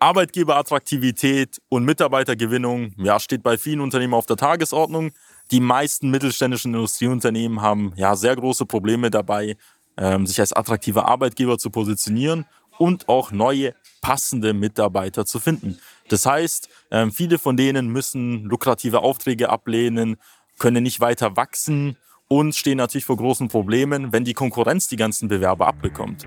Arbeitgeberattraktivität und Mitarbeitergewinnung ja, steht bei vielen Unternehmen auf der Tagesordnung. Die meisten mittelständischen Industrieunternehmen haben ja sehr große Probleme dabei, ähm, sich als attraktiver Arbeitgeber zu positionieren und auch neue passende Mitarbeiter zu finden. Das heißt, ähm, viele von denen müssen lukrative Aufträge ablehnen, können nicht weiter wachsen und stehen natürlich vor großen Problemen, wenn die Konkurrenz die ganzen Bewerber abbekommt.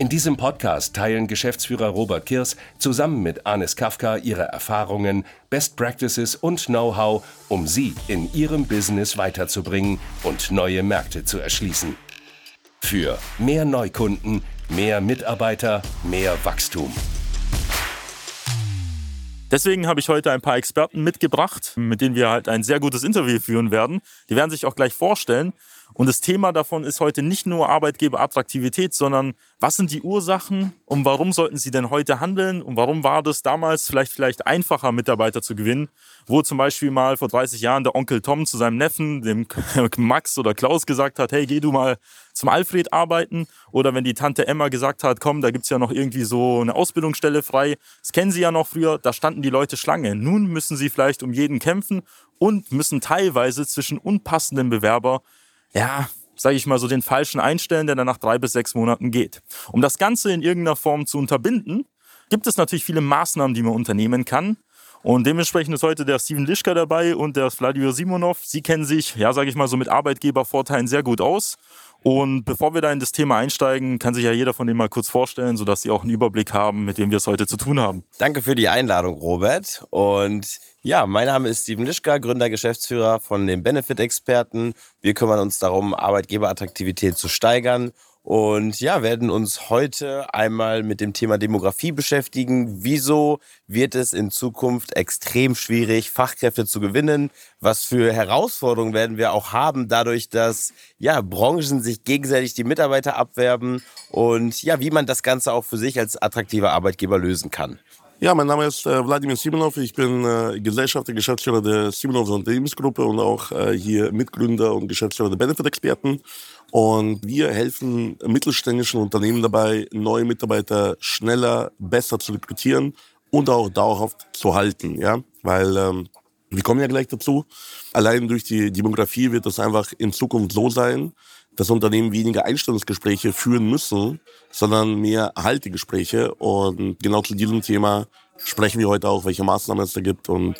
In diesem Podcast teilen Geschäftsführer Robert Kirs zusammen mit Anis Kafka ihre Erfahrungen, Best Practices und Know-how, um sie in ihrem Business weiterzubringen und neue Märkte zu erschließen. Für mehr Neukunden, mehr Mitarbeiter, mehr Wachstum. Deswegen habe ich heute ein paar Experten mitgebracht, mit denen wir halt ein sehr gutes Interview führen werden. Die werden sich auch gleich vorstellen. Und das Thema davon ist heute nicht nur Arbeitgeberattraktivität, sondern was sind die Ursachen und warum sollten sie denn heute handeln? Und warum war das damals vielleicht, vielleicht einfacher, Mitarbeiter zu gewinnen, wo zum Beispiel mal vor 30 Jahren der Onkel Tom zu seinem Neffen, dem Max oder Klaus gesagt hat, hey, geh du mal zum Alfred arbeiten. Oder wenn die Tante Emma gesagt hat, komm, da gibt's ja noch irgendwie so eine Ausbildungsstelle frei, das kennen sie ja noch früher, da standen die Leute Schlange. Nun müssen sie vielleicht um jeden kämpfen und müssen teilweise zwischen unpassenden Bewerber ja, sage ich mal so, den falschen einstellen, der dann nach drei bis sechs Monaten geht. Um das Ganze in irgendeiner Form zu unterbinden, gibt es natürlich viele Maßnahmen, die man unternehmen kann. Und dementsprechend ist heute der Steven Lischka dabei und der Vladimir Simonov. Sie kennen sich, ja, sage ich mal so, mit Arbeitgebervorteilen sehr gut aus. Und bevor wir da in das Thema einsteigen, kann sich ja jeder von denen mal kurz vorstellen, sodass Sie auch einen Überblick haben, mit wem wir es heute zu tun haben. Danke für die Einladung, Robert. Und ja, mein Name ist Steven Lischka, Gründer, Geschäftsführer von den Benefit-Experten. Wir kümmern uns darum, Arbeitgeberattraktivität zu steigern und ja, werden uns heute einmal mit dem Thema Demografie beschäftigen. Wieso wird es in Zukunft extrem schwierig, Fachkräfte zu gewinnen? Was für Herausforderungen werden wir auch haben, dadurch, dass ja, Branchen sich gegenseitig die Mitarbeiter abwerben und ja, wie man das Ganze auch für sich als attraktiver Arbeitgeber lösen kann. Ja, mein Name ist äh, Wladimir Simonov. Ich bin äh, Gesellschafter, Geschäftsführer der Simonov Unternehmensgruppe und auch äh, hier Mitgründer und Geschäftsführer der Benefit-Experten. Und wir helfen mittelständischen Unternehmen dabei, neue Mitarbeiter schneller, besser zu rekrutieren und auch dauerhaft zu halten. Ja? Weil ähm, wir kommen ja gleich dazu. Allein durch die Demografie wird es einfach in Zukunft so sein, dass Unternehmen weniger Einstellungsgespräche führen müssen, sondern mehr Haltegespräche. Und genau zu diesem Thema sprechen wir heute auch, welche Maßnahmen es da gibt und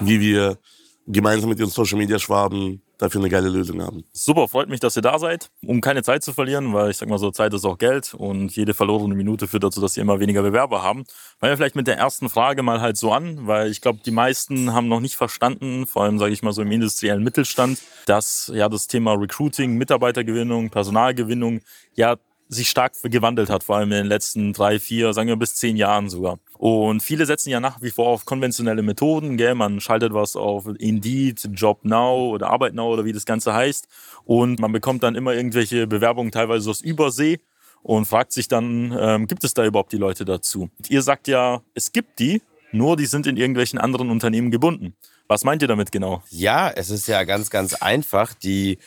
wie wir gemeinsam mit den Social Media Schwaben dafür eine geile Lösung haben. Super, freut mich, dass ihr da seid, um keine Zeit zu verlieren, weil ich sag mal so, Zeit ist auch Geld und jede verlorene Minute führt dazu, dass sie immer weniger Bewerber haben. Fangen wir vielleicht mit der ersten Frage mal halt so an, weil ich glaube, die meisten haben noch nicht verstanden, vor allem sage ich mal so im industriellen Mittelstand, dass ja das Thema Recruiting, Mitarbeitergewinnung, Personalgewinnung ja sich stark gewandelt hat, vor allem in den letzten drei, vier, sagen wir bis zehn Jahren sogar. Und viele setzen ja nach wie vor auf konventionelle Methoden, gell? man schaltet was auf Indeed, Job Now oder Arbeit Now oder wie das Ganze heißt und man bekommt dann immer irgendwelche Bewerbungen teilweise aus Übersee und fragt sich dann, ähm, gibt es da überhaupt die Leute dazu? Und ihr sagt ja, es gibt die, nur die sind in irgendwelchen anderen Unternehmen gebunden. Was meint ihr damit genau? Ja, es ist ja ganz, ganz einfach. Die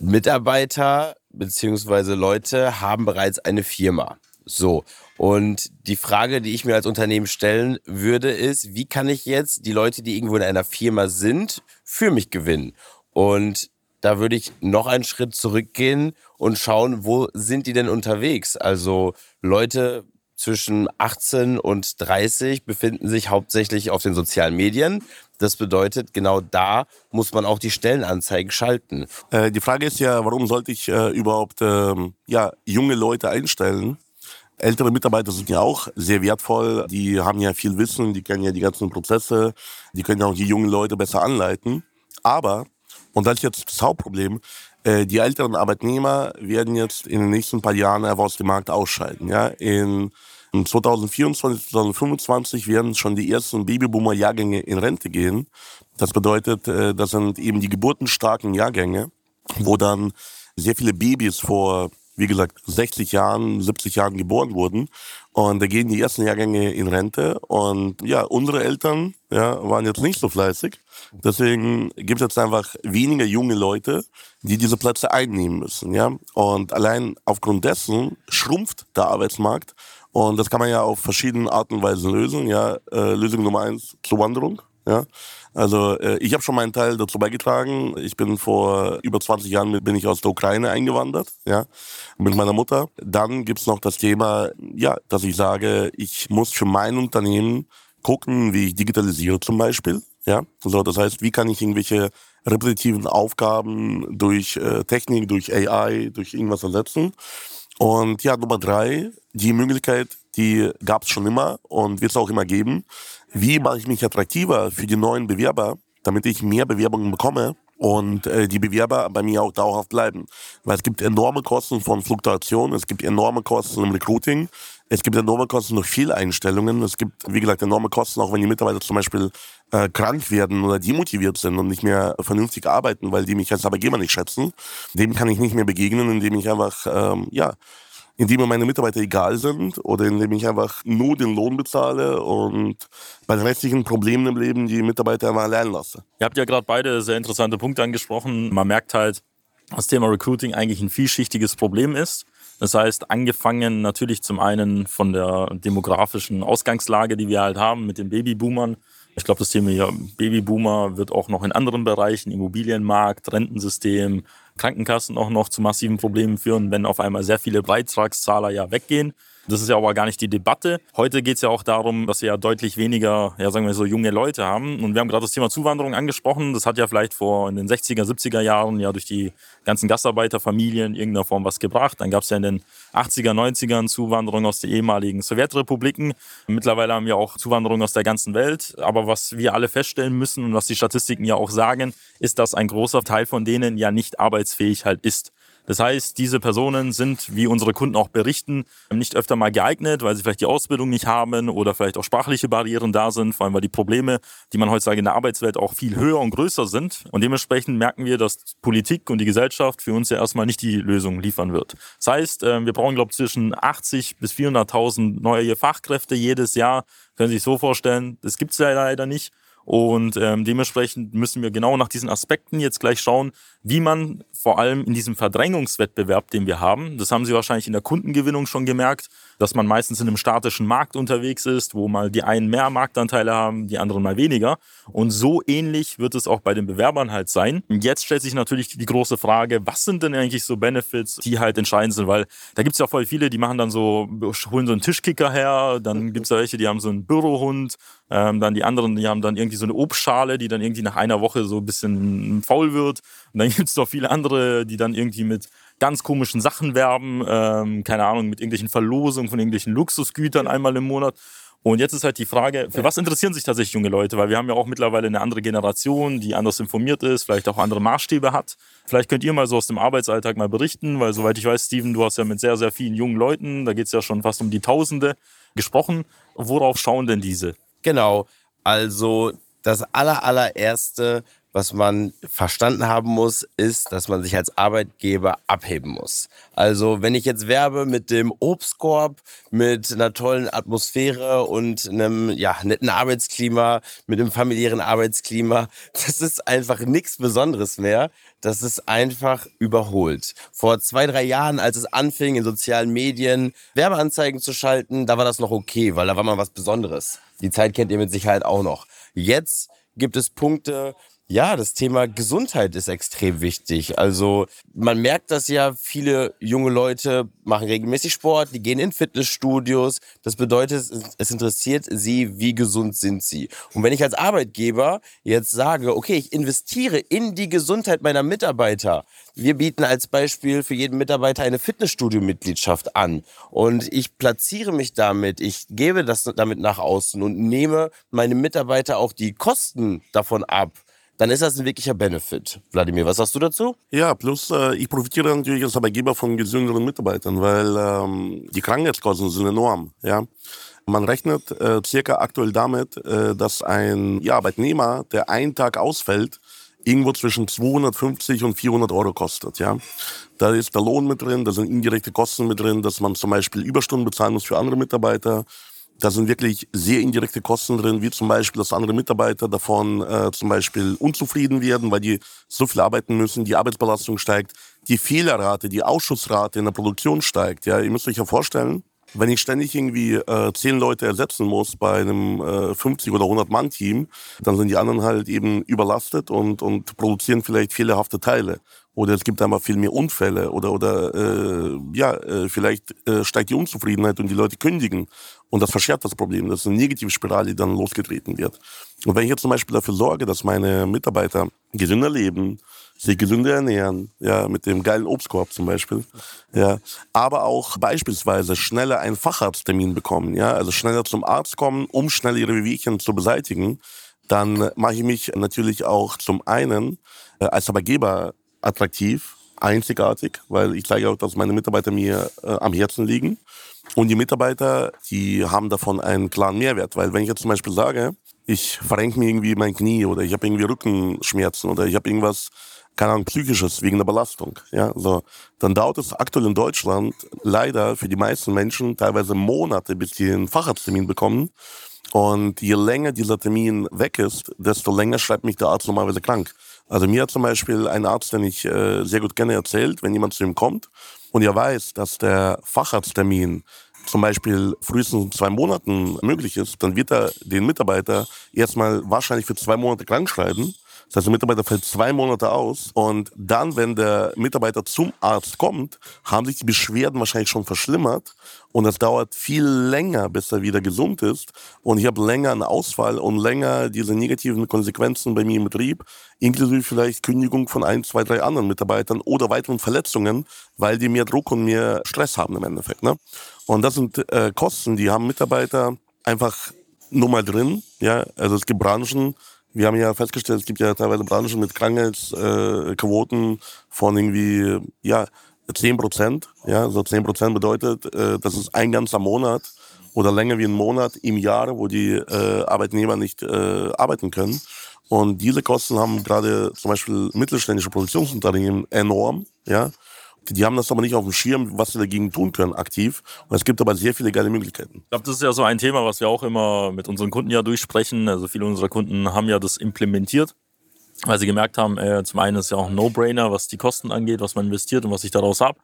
Mitarbeiter beziehungsweise Leute haben bereits eine Firma. So. Und die Frage, die ich mir als Unternehmen stellen würde, ist, wie kann ich jetzt die Leute, die irgendwo in einer Firma sind, für mich gewinnen? Und da würde ich noch einen Schritt zurückgehen und schauen, wo sind die denn unterwegs? Also Leute zwischen 18 und 30 befinden sich hauptsächlich auf den sozialen Medien. Das bedeutet, genau da muss man auch die Stellenanzeigen schalten. Äh, die Frage ist ja, warum sollte ich äh, überhaupt ähm, ja, junge Leute einstellen? Ältere Mitarbeiter sind ja auch sehr wertvoll. Die haben ja viel Wissen, die kennen ja die ganzen Prozesse, die können ja auch die jungen Leute besser anleiten. Aber, und das ist jetzt das Hauptproblem, äh, die älteren Arbeitnehmer werden jetzt in den nächsten paar Jahren aus dem Markt ausscheiden. Ja? In 2024, 2025 werden schon die ersten Babyboomer-Jahrgänge in Rente gehen. Das bedeutet, äh, das sind eben die geburtenstarken Jahrgänge, wo dann sehr viele Babys vor wie gesagt, 60 Jahren, 70 Jahren geboren wurden. Und da gehen die ersten Jahrgänge in Rente. Und ja, unsere Eltern ja, waren jetzt nicht so fleißig. Deswegen gibt es jetzt einfach weniger junge Leute, die diese Plätze einnehmen müssen. Ja? Und allein aufgrund dessen schrumpft der Arbeitsmarkt. Und das kann man ja auf verschiedene Arten und Weisen lösen. Ja? Äh, Lösung Nummer eins, Zuwanderung. Ja? Also äh, ich habe schon meinen Teil dazu beigetragen. Ich bin vor über 20 Jahren bin ich aus der Ukraine eingewandert, ja, mit meiner Mutter. Dann gibt's noch das Thema, ja, dass ich sage, ich muss für mein Unternehmen gucken, wie ich digitalisiere zum Beispiel. Ja, so das heißt, wie kann ich irgendwelche repetitiven Aufgaben durch äh, Technik, durch AI, durch irgendwas ersetzen. Und ja, Nummer drei, die Möglichkeit, die gab es schon immer und wird es auch immer geben. Wie mache ich mich attraktiver für die neuen Bewerber, damit ich mehr Bewerbungen bekomme und äh, die Bewerber bei mir auch dauerhaft bleiben? Weil es gibt enorme Kosten von Fluktuation, es gibt enorme Kosten im Recruiting, es gibt enorme Kosten durch Fehleinstellungen, es gibt, wie gesagt, enorme Kosten, auch wenn die Mitarbeiter zum Beispiel äh, krank werden oder demotiviert sind und nicht mehr vernünftig arbeiten, weil die mich als Arbeitgeber nicht schätzen. Dem kann ich nicht mehr begegnen, indem ich einfach, ähm, ja, indem mir meine Mitarbeiter egal sind oder indem ich einfach nur den Lohn bezahle und bei den restlichen Problemen im Leben die Mitarbeiter einfach lernen lasse. Ihr habt ja gerade beide sehr interessante Punkte angesprochen. Man merkt halt, dass das Thema Recruiting eigentlich ein vielschichtiges Problem ist. Das heißt, angefangen natürlich zum einen von der demografischen Ausgangslage, die wir halt haben mit den Babyboomern. Ich glaube, das Thema Babyboomer wird auch noch in anderen Bereichen, Immobilienmarkt, Rentensystem, Krankenkassen auch noch zu massiven Problemen führen, wenn auf einmal sehr viele Beitragszahler ja weggehen. Das ist ja aber gar nicht die Debatte. Heute geht es ja auch darum, dass wir ja deutlich weniger, ja sagen wir so, junge Leute haben. Und wir haben gerade das Thema Zuwanderung angesprochen. Das hat ja vielleicht vor in den 60er, 70er Jahren ja durch die ganzen Gastarbeiterfamilien in irgendeiner Form was gebracht. Dann gab es ja in den 80er, 90ern Zuwanderung aus den ehemaligen Sowjetrepubliken. Mittlerweile haben wir auch Zuwanderung aus der ganzen Welt. Aber was wir alle feststellen müssen und was die Statistiken ja auch sagen, ist, dass ein großer Teil von denen ja nicht arbeitsfähig halt ist. Das heißt, diese Personen sind, wie unsere Kunden auch berichten, nicht öfter mal geeignet, weil sie vielleicht die Ausbildung nicht haben oder vielleicht auch sprachliche Barrieren da sind, vor allem weil die Probleme, die man heutzutage in der Arbeitswelt auch viel höher und größer sind. Und dementsprechend merken wir, dass Politik und die Gesellschaft für uns ja erstmal nicht die Lösung liefern wird. Das heißt, äh, wir brauchen, glaube ich, zwischen 80 bis 400.000 neue Fachkräfte jedes Jahr. Können Sie sich so vorstellen, das gibt es ja leider nicht. Und ähm, dementsprechend müssen wir genau nach diesen Aspekten jetzt gleich schauen, wie man vor allem in diesem Verdrängungswettbewerb, den wir haben, das haben Sie wahrscheinlich in der Kundengewinnung schon gemerkt, dass man meistens in einem statischen Markt unterwegs ist, wo mal die einen mehr Marktanteile haben, die anderen mal weniger. Und so ähnlich wird es auch bei den Bewerbern halt sein. Und jetzt stellt sich natürlich die große Frage, was sind denn eigentlich so Benefits, die halt entscheidend sind? Weil da gibt es ja voll viele, die machen dann so, holen so einen Tischkicker her, dann gibt es ja welche, die haben so einen Bürohund, ähm, dann die anderen, die haben dann irgendwie so eine Obstschale, die dann irgendwie nach einer Woche so ein bisschen faul wird. Und dann gibt es noch viele andere, die dann irgendwie mit ganz komischen Sachen werben, ähm, keine Ahnung, mit irgendwelchen Verlosungen von irgendwelchen Luxusgütern einmal im Monat. Und jetzt ist halt die Frage, für was interessieren sich tatsächlich junge Leute? Weil wir haben ja auch mittlerweile eine andere Generation, die anders informiert ist, vielleicht auch andere Maßstäbe hat. Vielleicht könnt ihr mal so aus dem Arbeitsalltag mal berichten, weil soweit ich weiß, Steven, du hast ja mit sehr, sehr vielen jungen Leuten, da geht es ja schon fast um die Tausende, gesprochen. Worauf schauen denn diese? Genau, also das aller, allererste, was man verstanden haben muss, ist, dass man sich als Arbeitgeber abheben muss. Also wenn ich jetzt werbe mit dem Obstkorb, mit einer tollen Atmosphäre und einem ja, netten Arbeitsklima, mit einem familiären Arbeitsklima, das ist einfach nichts Besonderes mehr. Das ist einfach überholt. Vor zwei, drei Jahren, als es anfing, in sozialen Medien Werbeanzeigen zu schalten, da war das noch okay, weil da war mal was Besonderes. Die Zeit kennt ihr mit Sicherheit auch noch. Jetzt gibt es Punkte, Ja, das Thema Gesundheit ist extrem wichtig. Also man merkt das ja, viele junge Leute machen regelmäßig Sport, die gehen in Fitnessstudios. Das bedeutet, es interessiert sie, wie gesund sind sie. Und wenn ich als Arbeitgeber jetzt sage, okay, ich investiere in die Gesundheit meiner Mitarbeiter. Wir bieten als Beispiel für jeden Mitarbeiter eine Fitnessstudio-Mitgliedschaft an. Und ich platziere mich damit, ich gebe das damit nach außen und nehme meine Mitarbeiter auch die Kosten davon ab dann ist das ein wirklicher Benefit. Wladimir, was sagst du dazu? Ja, plus äh, ich profitiere natürlich als Arbeitgeber von gesünderen Mitarbeitern, weil ähm, die Krankheitskosten sind enorm. Ja? Man rechnet äh, circa aktuell damit, äh, dass ein ja, Arbeitnehmer, der einen Tag ausfällt, irgendwo zwischen 250 und 400 Euro kostet. Ja? Da ist der Lohn mit drin, da sind indirekte Kosten mit drin, dass man zum Beispiel Überstunden bezahlen muss für andere Mitarbeiter, da sind wirklich sehr indirekte Kosten drin, wie zum Beispiel, dass andere Mitarbeiter davon äh, zum Beispiel unzufrieden werden, weil die so viel arbeiten müssen, die Arbeitsbelastung steigt, die Fehlerrate, die Ausschussrate in der Produktion steigt. Ja, ihr müsst euch ja vorstellen, wenn ich ständig irgendwie äh, zehn Leute ersetzen muss bei einem äh, 50 oder 100 Mann Team, dann sind die anderen halt eben überlastet und und produzieren vielleicht fehlerhafte Teile oder es gibt einfach viel mehr Unfälle oder oder äh, ja äh, vielleicht äh, steigt die Unzufriedenheit und die Leute kündigen und das verschärft das Problem. Das ist eine negative Spirale, die dann losgetreten wird. Und wenn ich jetzt zum Beispiel dafür sorge, dass meine Mitarbeiter gesünder leben, sich gesünder ernähren, ja, mit dem geilen Obstkorb zum Beispiel, ja, aber auch beispielsweise schneller einen Facharzttermin bekommen, ja, also schneller zum Arzt kommen, um schnell ihre Wehwehchen zu beseitigen, dann mache ich mich natürlich auch zum einen äh, als Arbeitgeber attraktiv, einzigartig, weil ich zeige auch, dass meine Mitarbeiter mir äh, am Herzen liegen. Und die Mitarbeiter, die haben davon einen klaren Mehrwert, weil wenn ich jetzt zum Beispiel sage, ich verrenke mir irgendwie mein Knie oder ich habe irgendwie Rückenschmerzen oder ich habe irgendwas, keine Ahnung, psychisches wegen der Belastung, ja, so, dann dauert es aktuell in Deutschland leider für die meisten Menschen teilweise Monate, bis sie einen Facharzttermin bekommen. Und je länger dieser Termin weg ist, desto länger schreibt mich der Arzt normalerweise krank. Also mir hat zum Beispiel ein Arzt, den ich äh, sehr gut kenne, erzählt, wenn jemand zu ihm kommt und er weiß, dass der Facharzttermin zum Beispiel frühestens in zwei Monaten möglich ist, dann wird er den Mitarbeiter erstmal wahrscheinlich für zwei Monate krank schreiben das heißt, der Mitarbeiter fällt zwei Monate aus und dann, wenn der Mitarbeiter zum Arzt kommt, haben sich die Beschwerden wahrscheinlich schon verschlimmert und es dauert viel länger, bis er wieder gesund ist und ich habe länger einen Ausfall und länger diese negativen Konsequenzen bei mir im Betrieb, inklusive vielleicht Kündigung von ein, zwei, drei anderen Mitarbeitern oder weiteren Verletzungen, weil die mehr Druck und mehr Stress haben im Endeffekt. Ne? Und das sind äh, Kosten, die haben Mitarbeiter einfach nur mal drin. Ja, also es gibt Branchen, wir haben ja festgestellt, es gibt ja teilweise Branchen mit Krankheitsquoten von irgendwie, ja, 10 Prozent. Ja, so 10 Prozent bedeutet, äh, das ist ein ganzer Monat oder länger wie ein Monat im Jahr, wo die äh, Arbeitnehmer nicht äh, arbeiten können. Und diese Kosten haben gerade zum Beispiel mittelständische Produktionsunternehmen enorm. Ja, die haben das aber nicht auf dem Schirm, was sie dagegen tun können, aktiv. Und es gibt aber sehr viele geile Möglichkeiten. Ich glaube, das ist ja so ein Thema, was wir auch immer mit unseren Kunden ja durchsprechen. Also viele unserer Kunden haben ja das implementiert, weil sie gemerkt haben, äh, zum einen ist ja auch ein No-Brainer, was die Kosten angeht, was man investiert und was ich daraus habe.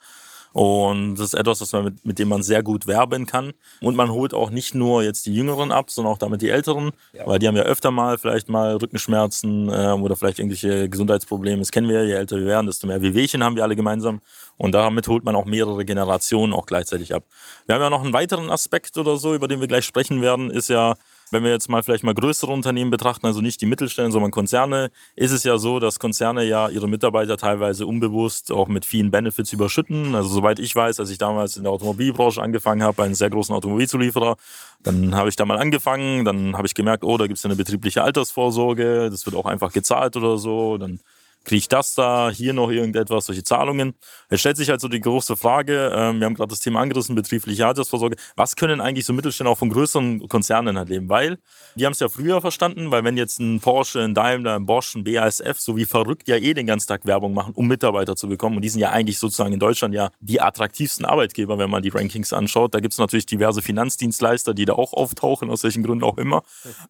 Und das ist etwas, was man mit, mit dem man sehr gut werben kann. Und man holt auch nicht nur jetzt die Jüngeren ab, sondern auch damit die Älteren, ja. weil die haben ja öfter mal vielleicht mal Rückenschmerzen äh, oder vielleicht irgendwelche Gesundheitsprobleme. Das kennen wir, je älter wir werden, desto mehr Wehwehchen haben wir alle gemeinsam. Und damit holt man auch mehrere Generationen auch gleichzeitig ab. Wir haben ja noch einen weiteren Aspekt oder so, über den wir gleich sprechen werden, ist ja wenn wir jetzt mal vielleicht mal größere Unternehmen betrachten, also nicht die Mittelstellen, sondern Konzerne, ist es ja so, dass Konzerne ja ihre Mitarbeiter teilweise unbewusst auch mit vielen Benefits überschütten. Also soweit ich weiß, als ich damals in der Automobilbranche angefangen habe, bei einem sehr großen Automobilzulieferer, dann habe ich da mal angefangen, dann habe ich gemerkt, oh, da gibt es eine betriebliche Altersvorsorge, das wird auch einfach gezahlt oder so. Dann kriege ich das da, hier noch irgendetwas, solche Zahlungen. Es stellt sich halt so die große Frage, ähm, wir haben gerade das Thema angerissen, betriebliche Altersvorsorge, was können eigentlich so Mittelständler auch von größeren Konzernen halt leben? Weil, die haben es ja früher verstanden, weil wenn jetzt ein Porsche, ein Daimler, ein Bosch, ein BASF so wie verrückt ja eh den ganzen Tag Werbung machen, um Mitarbeiter zu bekommen und die sind ja eigentlich sozusagen in Deutschland ja die attraktivsten Arbeitgeber, wenn man die Rankings anschaut. Da gibt es natürlich diverse Finanzdienstleister, die da auch auftauchen, aus welchen Gründen auch immer.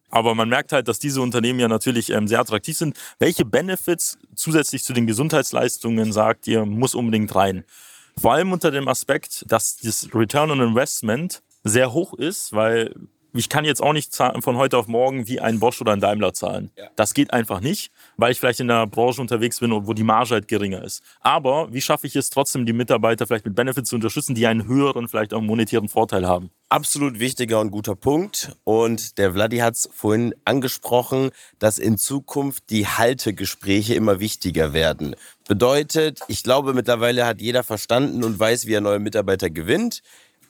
Aber man merkt halt, dass diese Unternehmen ja natürlich ähm, sehr attraktiv sind. Welche Benefits zusätzlich zu den Gesundheitsleistungen sagt, ihr muss unbedingt rein. Vor allem unter dem Aspekt, dass das Return on Investment sehr hoch ist, weil ich kann jetzt auch nicht von heute auf morgen wie ein Bosch oder ein Daimler zahlen. Ja. Das geht einfach nicht, weil ich vielleicht in einer Branche unterwegs bin, wo die Marge halt geringer ist. Aber wie schaffe ich es trotzdem, die Mitarbeiter vielleicht mit Benefits zu unterstützen, die einen höheren, vielleicht auch monetären Vorteil haben? Absolut wichtiger und guter Punkt. Und der Vladi hat es vorhin angesprochen, dass in Zukunft die Haltegespräche immer wichtiger werden. Bedeutet, ich glaube, mittlerweile hat jeder verstanden und weiß, wie er neue Mitarbeiter gewinnt.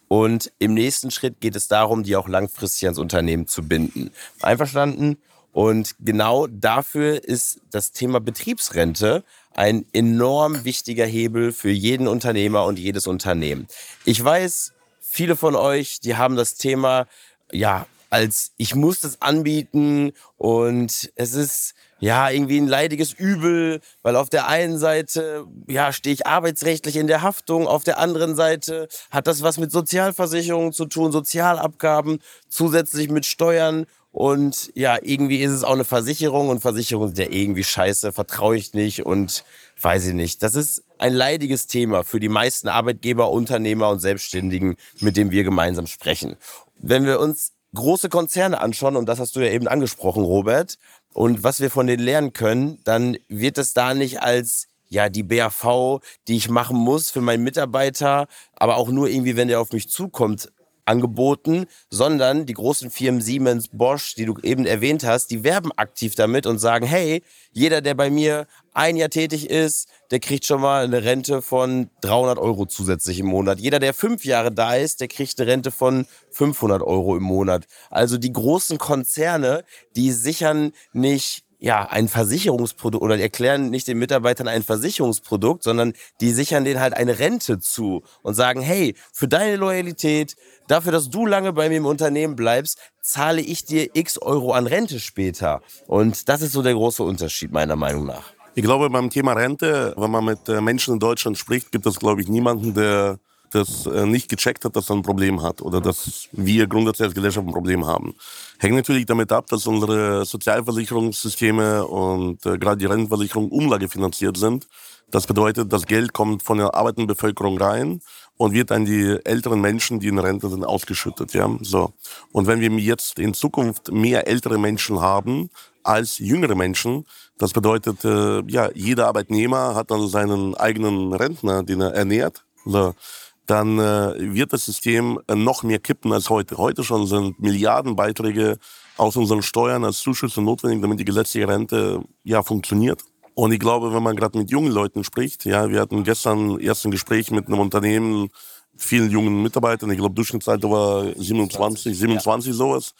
Und im nächsten Schritt geht es darum, die auch langfristig ans Unternehmen zu binden. Einverstanden? Und genau dafür ist das Thema Betriebsrente ein enorm wichtiger Hebel für jeden Unternehmer und jedes Unternehmen. Ich weiß, viele von euch, die haben das Thema, ja, als ich muss das anbieten und es ist ja, irgendwie ein leidiges Übel, weil auf der einen Seite, ja, stehe ich arbeitsrechtlich in der Haftung, auf der anderen Seite hat das was mit Sozialversicherungen zu tun, Sozialabgaben, zusätzlich mit Steuern und ja, irgendwie ist es auch eine Versicherung und Versicherungen sind ja irgendwie scheiße, vertraue ich nicht und weiß ich nicht. Das ist ein leidiges Thema für die meisten Arbeitgeber, Unternehmer und Selbstständigen, mit denen wir gemeinsam sprechen. Wenn wir uns große Konzerne anschauen, und das hast du ja eben angesprochen, Robert, und was wir von denen lernen können, dann wird es da nicht als ja, die BAV, die ich machen muss für meinen Mitarbeiter, aber auch nur irgendwie, wenn der auf mich zukommt, angeboten, sondern die großen Firmen Siemens, Bosch, die du eben erwähnt hast, die werben aktiv damit und sagen, hey, jeder, der bei mir ein Jahr tätig ist, der kriegt schon mal eine Rente von 300 Euro zusätzlich im Monat. Jeder, der fünf Jahre da ist, der kriegt eine Rente von 500 Euro im Monat. Also die großen Konzerne, die sichern nicht ja, ein Versicherungsprodukt oder erklären nicht den Mitarbeitern ein Versicherungsprodukt, sondern die sichern denen halt eine Rente zu und sagen, hey, für deine Loyalität, dafür, dass du lange bei mir im Unternehmen bleibst, zahle ich dir x Euro an Rente später. Und das ist so der große Unterschied meiner Meinung nach. Ich glaube, beim Thema Rente, wenn man mit äh, Menschen in Deutschland spricht, gibt es, glaube ich, niemanden, der das äh, nicht gecheckt hat, dass er ein Problem hat oder dass wir grundsätzlich als Gesellschaft ein Problem haben. Hängt natürlich damit ab, dass unsere Sozialversicherungssysteme und äh, gerade die Rentenversicherung umlagefinanziert sind. Das bedeutet, das Geld kommt von der arbeitenden Bevölkerung rein und wird an die älteren Menschen, die in Rente sind, ausgeschüttet. Ja? So. Und wenn wir jetzt in Zukunft mehr ältere Menschen haben als jüngere Menschen, das bedeutet, äh, ja, jeder Arbeitnehmer hat dann seinen eigenen Rentner, den er ernährt. So dann äh, wird das System äh, noch mehr kippen als heute. Heute schon sind Milliardenbeiträge aus unseren Steuern als Zuschüsse notwendig, damit die gesetzliche Rente ja funktioniert. Und ich glaube, wenn man gerade mit jungen Leuten spricht, ja, wir hatten gestern erst ein Gespräch mit einem Unternehmen, vielen jungen Mitarbeitern, ich glaube Durchschnittsalter war 27, 27 ja. sowas.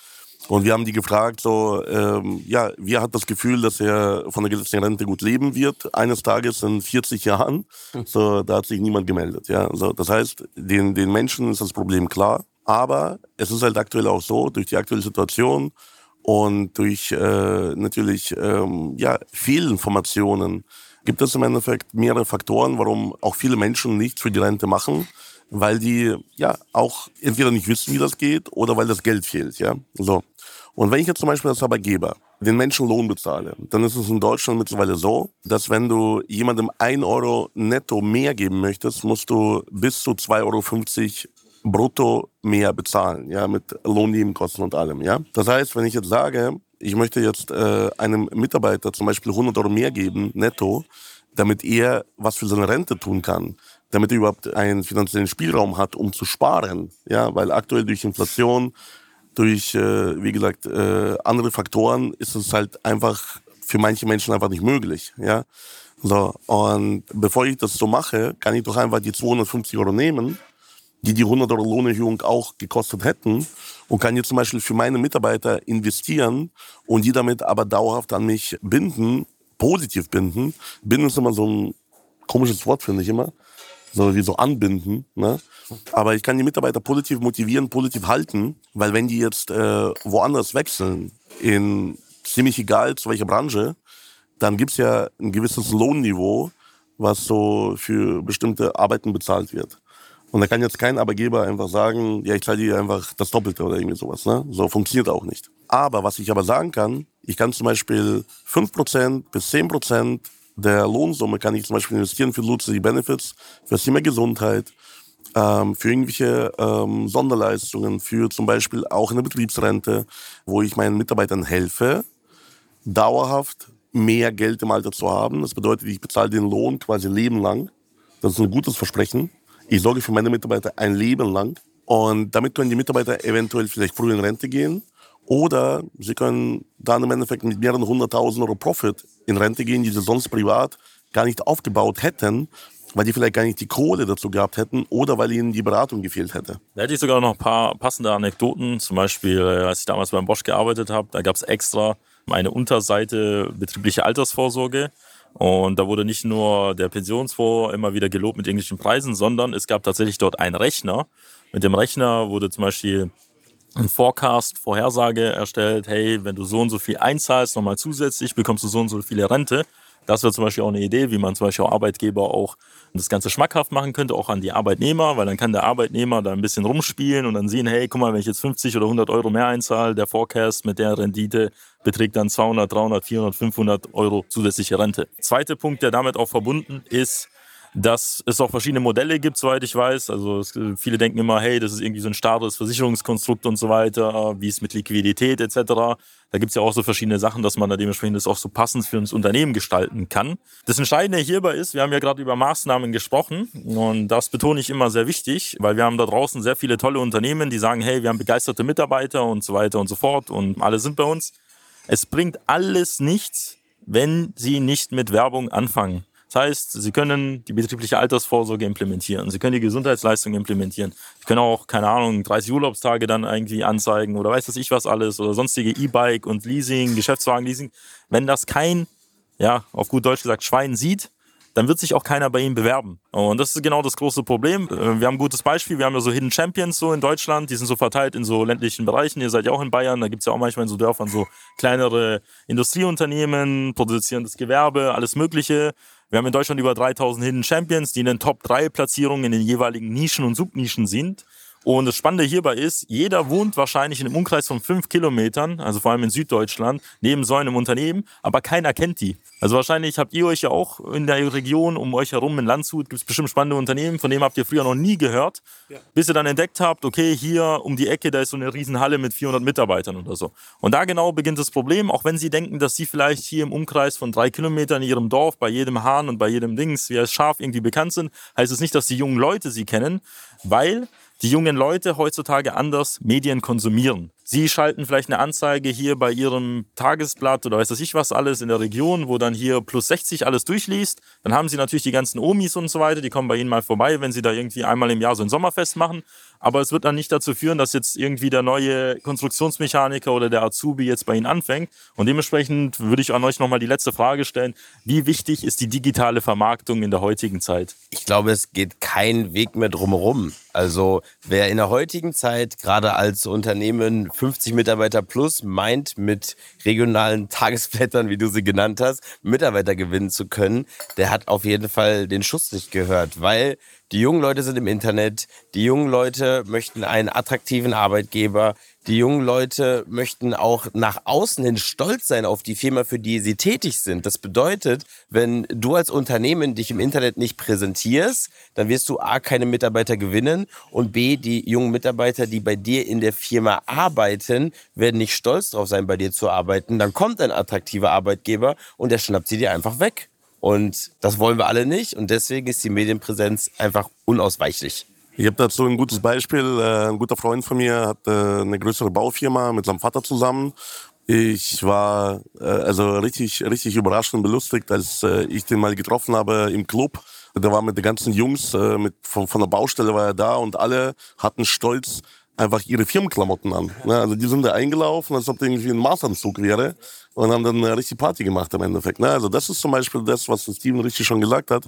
Und wir haben die gefragt, so, ähm, ja, wer hat das Gefühl, dass er von der gesetzlichen Rente gut leben wird, eines Tages in 40 Jahren? So, da hat sich niemand gemeldet. Ja, so, das heißt, den, den Menschen ist das Problem klar. Aber es ist halt aktuell auch so, durch die aktuelle Situation und durch äh, natürlich ähm, ja, Fehlinformationen gibt es im Endeffekt mehrere Faktoren, warum auch viele Menschen nichts für die Rente machen weil die ja auch entweder nicht wissen, wie das geht, oder weil das Geld fehlt. Ja, so. Und wenn ich jetzt zum Beispiel als Arbeitgeber den Menschen Lohn bezahle, dann ist es in Deutschland mittlerweile so, dass wenn du jemandem 1 Euro netto mehr geben möchtest, musst du bis zu 2,50 Euro brutto mehr bezahlen, ja, mit Lohnnebenkosten und allem, ja. Das heißt, wenn ich jetzt sage, ich möchte jetzt äh, einem Mitarbeiter zum Beispiel 100 Euro mehr geben, netto, damit er was für seine Rente tun kann, damit er überhaupt einen finanziellen Spielraum hat, um zu sparen, ja, weil aktuell durch Inflation durch, äh, wie gesagt, äh, andere Faktoren ist es halt einfach für manche Menschen einfach nicht möglich. Ja? So, und bevor ich das so mache, kann ich doch einfach die 250 Euro nehmen, die die 100 Euro Lohnerhöhung auch gekostet hätten und kann jetzt zum Beispiel für meine Mitarbeiter investieren und die damit aber dauerhaft an mich binden, positiv binden. Binden ist immer so ein komisches Wort, finde ich immer so wie so anbinden. Ne? Aber ich kann die Mitarbeiter positiv motivieren, positiv halten, weil wenn die jetzt äh, woanders wechseln, in ziemlich egal zu welcher Branche, dann gibt's ja ein gewisses Lohnniveau, was so für bestimmte Arbeiten bezahlt wird. Und da kann jetzt kein Arbeitgeber einfach sagen, ja, ich zahle dir einfach das Doppelte oder irgendwie sowas. Ne? So funktioniert auch nicht. Aber was ich aber sagen kann, ich kann zum Beispiel 5% bis 10% der Lohnsumme kann ich zum Beispiel investieren für zusätzliche Benefits, für das Thema Gesundheit, ähm, für irgendwelche ähm, Sonderleistungen, für zum Beispiel auch eine Betriebsrente, wo ich meinen Mitarbeitern helfe, dauerhaft mehr Geld im Alter zu haben. Das bedeutet, ich bezahle den Lohn quasi Leben lang. Das ist ein gutes Versprechen. Ich sorge für meine Mitarbeiter ein Leben lang. Und damit können die Mitarbeiter eventuell vielleicht früh in Rente gehen. Oder sie können dann im Endeffekt mit mehreren hunderttausend Euro Profit in Rente gehen, die sie sonst privat gar nicht aufgebaut hätten, weil die vielleicht gar nicht die Kohle dazu gehabt hätten oder weil ihnen die Beratung gefehlt hätte. Da hätte ich sogar noch ein paar passende Anekdoten. Zum Beispiel, äh, als ich damals beim Bosch gearbeitet habe, da gab es extra eine Unterseite betriebliche Altersvorsorge. Und da wurde nicht nur der Pensionsfonds immer wieder gelobt mit englischen Preisen, sondern es gab tatsächlich dort einen Rechner. Mit dem Rechner wurde zum Beispiel ein Forecast, Vorhersage erstellt. Hey, wenn du so und so viel einzahlst, nochmal zusätzlich, bekommst du so und so viele Rente. Das wäre zum Beispiel auch eine Idee, wie man zum Beispiel auch Arbeitgeber auch das Ganze schmackhaft machen könnte, auch an die Arbeitnehmer, weil dann kann der Arbeitnehmer da ein bisschen rumspielen und dann sehen, hey, guck mal, wenn ich jetzt 50 oder 100 Euro mehr einzahle, der Forecast mit der Rendite beträgt dann 200, 300, 400, 500 Euro zusätzliche Rente. Zweiter Punkt, der damit auch verbunden ist, dass es auch verschiedene Modelle gibt, soweit ich weiß. Also es, viele denken immer, hey, das ist irgendwie so ein starres Versicherungskonstrukt und so weiter, wie es mit Liquidität etc. Da gibt es ja auch so verschiedene Sachen, dass man da dementsprechend das auch so passend für uns Unternehmen gestalten kann. Das Entscheidende hierbei ist, wir haben ja gerade über Maßnahmen gesprochen und das betone ich immer sehr wichtig, weil wir haben da draußen sehr viele tolle Unternehmen, die sagen, hey, wir haben begeisterte Mitarbeiter und so weiter und so fort und alle sind bei uns. Es bringt alles nichts, wenn sie nicht mit Werbung anfangen. Das heißt, Sie können die betriebliche Altersvorsorge implementieren, Sie können die Gesundheitsleistung implementieren, Sie können auch, keine Ahnung, 30 Urlaubstage dann irgendwie anzeigen oder weiß das ich was alles oder sonstige E-Bike und Leasing, Geschäftswagen-Leasing. Wenn das kein, ja, auf gut Deutsch gesagt, Schwein sieht, dann wird sich auch keiner bei ihm bewerben. Und das ist genau das große Problem. Äh, wir haben ein gutes Beispiel. Wir haben ja so Hidden Champions so in Deutschland. Die sind so verteilt in so ländlichen Bereichen. Ihr seid ja auch in Bayern. Da gibt es ja auch manchmal in so Dörfern so kleinere Industrieunternehmen, produzierendes Gewerbe, alles Mögliche. Wir haben in Deutschland über 3000 Hidden Champions, die in den Top 3 Platzierungen in den jeweiligen Nischen und Subnischen sind. Und das Spannende hierbei ist, jeder wohnt wahrscheinlich in einem Umkreis von fünf Kilometern, also vor allem in Süddeutschland, neben so einem Unternehmen, aber keiner kennt die. Also wahrscheinlich habt ihr euch ja auch in der Region um euch herum in Landshut, gibt es bestimmt spannende Unternehmen, von denen habt ihr früher noch nie gehört, ja. bis ihr dann entdeckt habt, okay, hier um die Ecke, da ist so eine Riesenhalle mit 400 Mitarbeitern oder so. Und da genau beginnt das Problem, auch wenn sie denken, dass sie vielleicht hier im Umkreis von drei Kilometern in ihrem Dorf bei jedem Hahn und bei jedem Dings wie als Schaf irgendwie bekannt sind, heißt es nicht, dass die jungen Leute sie kennen, weil die jungen Leute heutzutage anders Medien konsumieren. Sie schalten vielleicht eine Anzeige hier bei Ihrem Tagesblatt oder weiß das ich was alles in der Region, wo dann hier plus 60 alles durchliest. Dann haben Sie natürlich die ganzen Omis und so weiter, die kommen bei Ihnen mal vorbei, wenn Sie da irgendwie einmal im Jahr so ein Sommerfest machen. Aber es wird dann nicht dazu führen, dass jetzt irgendwie der neue Konstruktionsmechaniker oder der Azubi jetzt bei Ihnen anfängt. Und dementsprechend würde ich an euch nochmal die letzte Frage stellen. Wie wichtig ist die digitale Vermarktung in der heutigen Zeit? Ich glaube, es geht kein Weg mehr drumherum. Also wer in der heutigen Zeit gerade als Unternehmen 50 Mitarbeiter plus meint, mit regionalen Tagesblättern, wie du sie genannt hast, Mitarbeiter gewinnen zu können, der hat auf jeden Fall den Schuss nicht gehört, weil die jungen Leute sind im Internet, die jungen Leute möchten einen attraktiven Arbeitgeber, die jungen Leute möchten auch nach außen hin stolz sein auf die Firma, für die sie tätig sind. Das bedeutet, wenn du als Unternehmen dich im Internet nicht präsentierst, dann wirst du A, keine Mitarbeiter gewinnen und B, die jungen Mitarbeiter, die bei dir in der Firma arbeiten, werden nicht stolz darauf sein, bei dir zu arbeiten. Dann kommt ein attraktiver Arbeitgeber und der schnappt sie dir einfach weg. Und das wollen wir alle nicht. Und deswegen ist die Medienpräsenz einfach unausweichlich. Ich habe dazu ein gutes Beispiel. Äh, ein guter Freund von mir hat äh, eine größere Baufirma mit seinem Vater zusammen. Ich war äh, also richtig, richtig überrascht und belustigt, als ich den mal getroffen habe im Club. Der war mit den ganzen Jungs mit, von, von der Baustelle war er da und alle hatten stolz einfach ihre Firmenklamotten an. Ne? Also die sind da eingelaufen, als ob das irgendwie ein Maßanzug wäre und haben dann eine richtige Party gemacht im Endeffekt. Ne? Also das ist zum Beispiel das, was Steven richtig schon gesagt hat.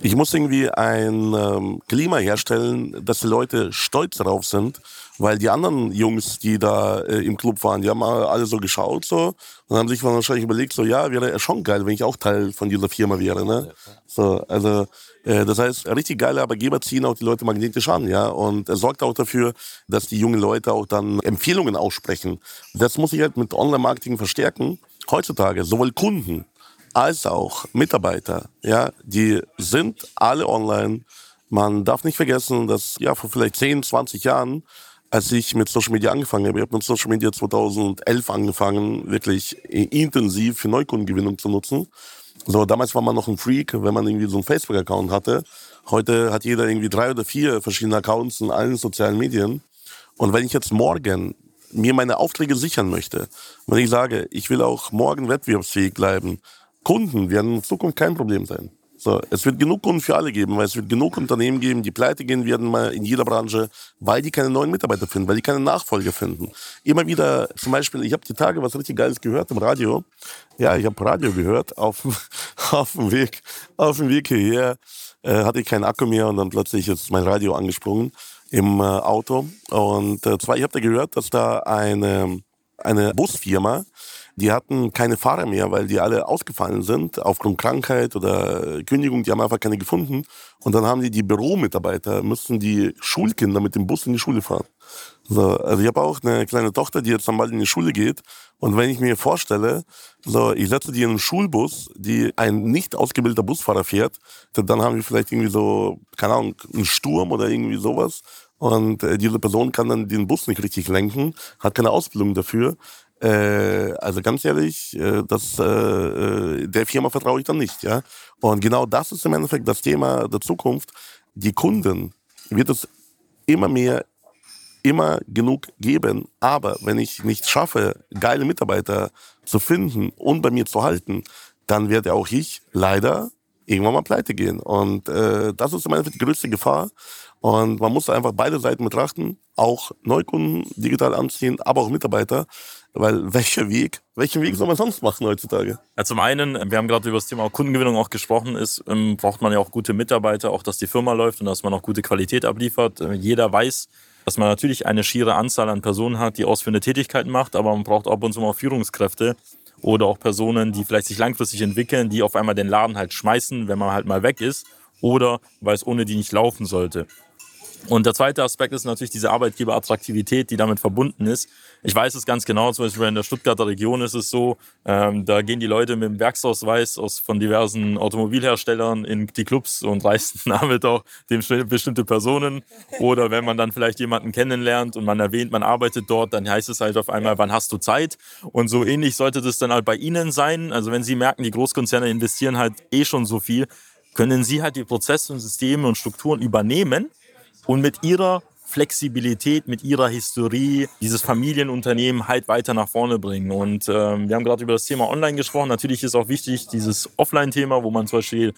Ich muss irgendwie ein ähm, Klima herstellen, dass die Leute stolz darauf sind, weil die anderen Jungs, die da äh, im Club waren, die haben alle so geschaut so und haben sich wahrscheinlich überlegt, so ja, wäre schon geil, wenn ich auch Teil von dieser Firma wäre. Ne? So, also äh, das heißt, richtig geile Arbeitgeber ziehen auch die Leute magnetisch an, ja. Und er sorgt auch dafür, dass die jungen Leute auch dann Empfehlungen aussprechen. Das muss ich halt mit Online-Marketing verstärken. Heutzutage, sowohl Kunden als auch Mitarbeiter, ja, die sind alle online. Man darf nicht vergessen, dass ja vor vielleicht 10, 20 Jahren, als ich mit Social Media angefangen habe, ich habe mit Social Media 2011 angefangen, wirklich intensiv für Neukundengewinnung zu nutzen. So, damals war man noch ein Freak, wenn man irgendwie so einen Facebook-Account hatte. Heute hat jeder irgendwie drei oder vier verschiedene Accounts in allen sozialen Medien. Und wenn ich jetzt morgen mir meine Aufträge sichern möchte, wenn ich sage, ich will auch morgen wettbewerbsfähig bleiben, Kunden werden in Zukunft kein Problem sein. So, es wird genug Kunden für alle geben, weil es wird genug Unternehmen geben, die pleite gehen werden mal in jeder Branche, weil die keine neuen Mitarbeiter finden, weil die keine Nachfolger finden. Immer wieder, zum Beispiel, ich habe die Tage was richtig Geiles gehört im Radio. Ja, ich habe Radio gehört auf, auf dem Weg, auf dem Weg hierher. Äh, hatte ich keinen Akku mehr und dann plötzlich ist mein Radio angesprungen im äh, Auto. Und äh, zwar, ich habe da gehört, dass da eine, eine Busfirma die hatten keine Fahrer mehr, weil die alle ausgefallen sind aufgrund Krankheit oder Kündigung. Die haben einfach keine gefunden. Und dann haben die die Büromitarbeiter, müssen die Schulkinder mit dem Bus in die Schule fahren. So, also ich habe auch eine kleine Tochter, die jetzt dann bald in die Schule geht. Und wenn ich mir vorstelle, so, ich setze die in einen Schulbus, die ein nicht ausgebildeter Busfahrer fährt, dann haben wir vielleicht irgendwie so, keine Ahnung, einen Sturm oder irgendwie sowas. Und äh, diese Person kann dann den Bus nicht richtig lenken, hat keine Ausbildung dafür. Äh, also ganz ehrlich, äh, das, äh, der Firma vertraue ich dann nicht. Ja? Und genau das ist im Endeffekt das Thema der Zukunft. Die Kunden wird es immer mehr, immer genug geben. Aber wenn ich nicht schaffe, geile Mitarbeiter zu finden und bei mir zu halten, dann werde auch ich leider irgendwann mal pleite gehen. Und äh, das ist im Endeffekt die größte Gefahr. Und man muss einfach beide Seiten betrachten, auch Neukunden digital anziehen, aber auch Mitarbeiter. Weil welcher Weg, welchen Weg soll man sonst machen heutzutage? Ja, zum einen, wir haben gerade über das Thema Kundengewinnung auch gesprochen, ist, ähm, braucht man ja auch gute Mitarbeiter, auch dass die Firma läuft und dass man auch gute Qualität abliefert. Äh, jeder weiß, dass man natürlich eine schiere Anzahl an Personen hat, die ausführende Tätigkeiten macht, aber man braucht ab und zu mal Führungskräfte oder auch Personen, die vielleicht sich langfristig entwickeln, die auf einmal den Laden halt schmeißen, wenn man halt mal weg ist oder weil es ohne die nicht laufen sollte. Und der zweite Aspekt ist natürlich diese Arbeitgeberattraktivität, die damit verbunden ist. Ich weiß es ganz genau, zum Beispiel in der Stuttgarter Region ist es so, ähm, da gehen die Leute mit dem Werksausweis aus, von diversen Automobilherstellern in die Clubs und leisten damit auch dem bestimmte Personen. Oder wenn man dann vielleicht jemanden kennenlernt und man erwähnt, man arbeitet dort, dann heißt es halt auf einmal, wann hast du Zeit? Und so ähnlich sollte das dann halt bei Ihnen sein. Also wenn Sie merken, die Großkonzerne investieren halt eh schon so viel, können Sie halt die Prozesse und Systeme und Strukturen übernehmen und mit ihrer Flexibilität, mit ihrer Historie dieses Familienunternehmen halt weiter nach vorne bringen. Und ähm, wir haben gerade über das Thema Online gesprochen. Natürlich ist auch wichtig dieses Offline-Thema, wo man zum Beispiel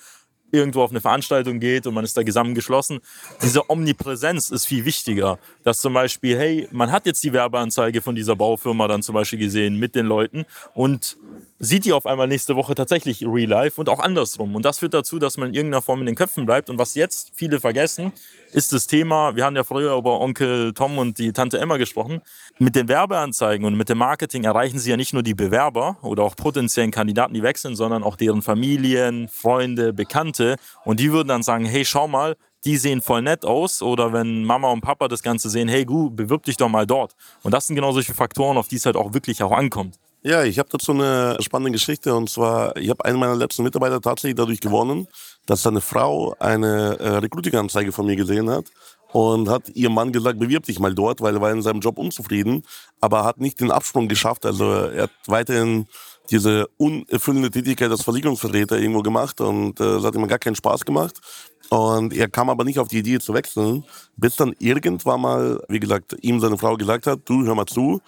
irgendwo auf eine Veranstaltung geht und man ist da geschlossen. Diese Omnipräsenz ist viel wichtiger. Dass zum Beispiel, hey, man hat jetzt die Werbeanzeige von dieser Baufirma dann zum Beispiel gesehen mit den Leuten und sieht die auf einmal nächste Woche tatsächlich real life und auch andersrum. Und das führt dazu, dass man in irgendeiner Form in den Köpfen bleibt. Und was jetzt viele vergessen, ist das Thema, wir haben ja früher über Onkel Tom und die Tante Emma gesprochen. Mit den Werbeanzeigen und mit dem Marketing erreichen sie ja nicht nur die Bewerber oder auch potenziellen Kandidaten, die wechseln, sondern auch deren Familien, Freunde, Bekannte. Und die würden dann sagen, hey, schau mal, die sehen voll nett aus. Oder wenn Mama und Papa das Ganze sehen, hey, gu, bewirb dich doch mal dort. Und das sind genau solche Faktoren, auf die es halt auch wirklich auch ankommt. Ja, ich habe dazu eine spannende Geschichte und zwar, ich habe einen meiner letzten Mitarbeiter tatsächlich dadurch gewonnen, dass seine Frau eine äh, Recruiting-Anzeige von mir gesehen hat und hat ihrem Mann gesagt, bewirb dich mal dort, weil er war in seinem Job unzufrieden, aber hat nicht den Absprung geschafft. Also er hat weiterhin diese unerfüllende Tätigkeit als Versicherungsvertreter irgendwo gemacht und äh, das hat ihm gar keinen Spaß gemacht. Und er kam aber nicht auf die Idee zu wechseln, bis dann irgendwann mal, wie gesagt, ihm seine Frau gesagt hat, du hör mal zu,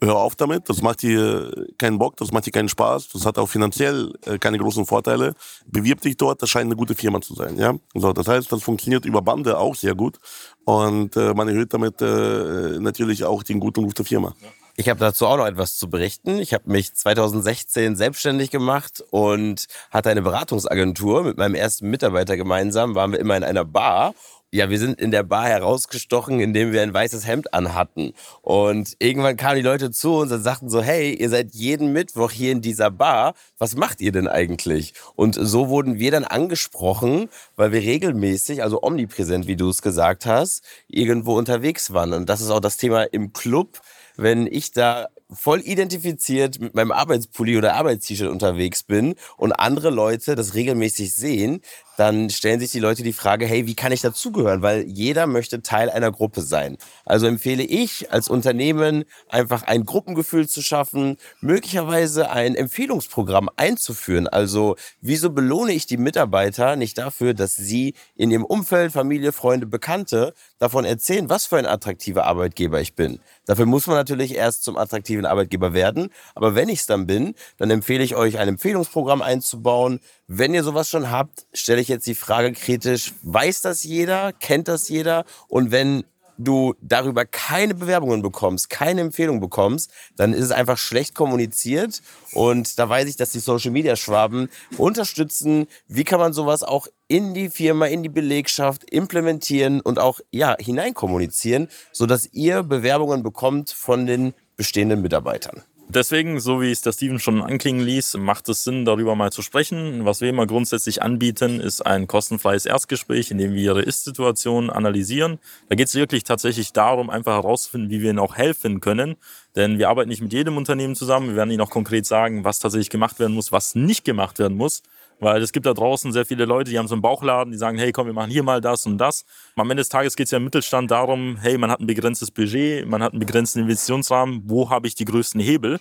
hör auf damit, das macht dir keinen Bock, das macht dir keinen Spaß, das hat auch finanziell äh, keine großen Vorteile. Bewirb dich dort, das scheint eine gute Firma zu sein. Ja? So, das heißt, das funktioniert über Bande auch sehr gut und äh, man erhöht damit äh, natürlich auch den guten Ruf der Firma. Ich habe dazu auch noch etwas zu berichten. Ich habe mich 2016 selbstständig gemacht und hatte eine Beratungsagentur mit meinem ersten Mitarbeiter gemeinsam. Waren wir immer in einer Bar ja, wir sind in der Bar herausgestochen, indem wir ein weißes Hemd anhatten. Und irgendwann kamen die Leute zu uns und sagten so, hey, ihr seid jeden Mittwoch hier in dieser Bar. Was macht ihr denn eigentlich? Und so wurden wir dann angesprochen, weil wir regelmäßig, also omnipräsent, wie du es gesagt hast, irgendwo unterwegs waren. Und das ist auch das Thema im Club. Wenn ich da voll identifiziert mit meinem Arbeitspulli oder Arbeitst-T-Shirt unterwegs bin und andere Leute das regelmäßig sehen, dann stellen sich die Leute die Frage, hey, wie kann ich dazugehören? Weil jeder möchte Teil einer Gruppe sein. Also empfehle ich als Unternehmen einfach ein Gruppengefühl zu schaffen, möglicherweise ein Empfehlungsprogramm einzuführen. Also wieso belohne ich die Mitarbeiter nicht dafür, dass sie in ihrem Umfeld, Familie, Freunde, Bekannte davon erzählen, was für ein attraktiver Arbeitgeber ich bin. Dafür muss man natürlich erst zum attraktiven Arbeitgeber werden. Aber wenn ich es dann bin, dann empfehle ich euch, ein Empfehlungsprogramm einzubauen. Wenn ihr sowas schon habt, stelle ich jetzt die Frage kritisch, weiß das jeder, kennt das jeder? Und wenn du darüber keine Bewerbungen bekommst, keine Empfehlung bekommst, dann ist es einfach schlecht kommuniziert. Und da weiß ich, dass die Social Media Schwaben unterstützen. Wie kann man sowas auch in die Firma, in die Belegschaft implementieren und auch ja, hineinkommunizieren, sodass ihr Bewerbungen bekommt von den bestehenden Mitarbeitern? Deswegen, so wie es der Steven schon anklingen ließ, macht es Sinn, darüber mal zu sprechen. Was wir immer grundsätzlich anbieten, ist ein kostenfreies Erstgespräch, in dem wir Ihre Ist-Situation analysieren. Da geht es wirklich tatsächlich darum, einfach herauszufinden, wie wir Ihnen auch helfen können. Denn wir arbeiten nicht mit jedem Unternehmen zusammen. Wir werden Ihnen auch konkret sagen, was tatsächlich gemacht werden muss, was nicht gemacht werden muss. Weil es gibt da draußen sehr viele Leute, die haben so einen Bauchladen, die sagen, hey, komm, wir machen hier mal das und das. Am Ende des Tages geht es ja im Mittelstand darum, hey, man hat ein begrenztes Budget, man hat einen begrenzten Investitionsrahmen, wo habe ich die größten Hebel?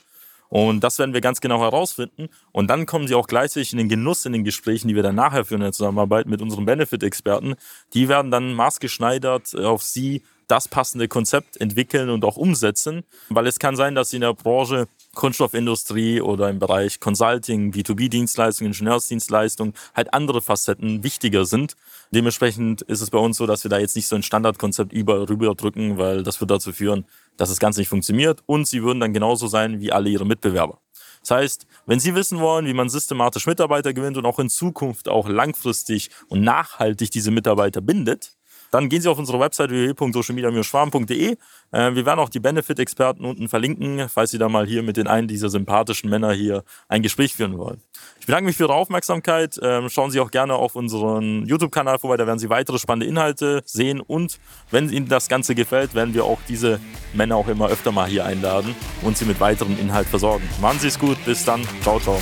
Und das werden wir ganz genau herausfinden. Und dann kommen sie auch gleichzeitig in den Genuss in den Gesprächen, die wir dann nachher führen in der Zusammenarbeit mit unseren Benefit-Experten. Die werden dann maßgeschneidert auf sie das passende Konzept entwickeln und auch umsetzen. Weil es kann sein, dass sie in der Branche Kunststoffindustrie oder im Bereich Consulting, B2B-Dienstleistungen, Ingenieursdienstleistungen halt andere Facetten wichtiger sind. Dementsprechend ist es bei uns so, dass wir da jetzt nicht so ein Standardkonzept über rüberdrücken, weil das wird dazu führen, dass das Ganze nicht funktioniert und sie würden dann genauso sein wie alle ihre Mitbewerber. Das heißt, wenn Sie wissen wollen, wie man systematisch Mitarbeiter gewinnt und auch in Zukunft auch langfristig und nachhaltig diese Mitarbeiter bindet, dann gehen Sie auf unsere Website www.socialmedia-schwarm.de. Äh, wir werden auch die Benefit-Experten unten verlinken, falls Sie da mal hier mit den einen dieser sympathischen Männer hier ein Gespräch führen wollen. Ich bedanke mich für Ihre Aufmerksamkeit. Ähm, schauen Sie auch gerne auf unseren YouTube-Kanal vorbei, da werden Sie weitere spannende Inhalte sehen. Und wenn Ihnen das Ganze gefällt, werden wir auch diese Männer auch immer öfter mal hier einladen und Sie mit weiteren Inhalt versorgen. Machen Sie es gut, bis dann. Ciao, ciao.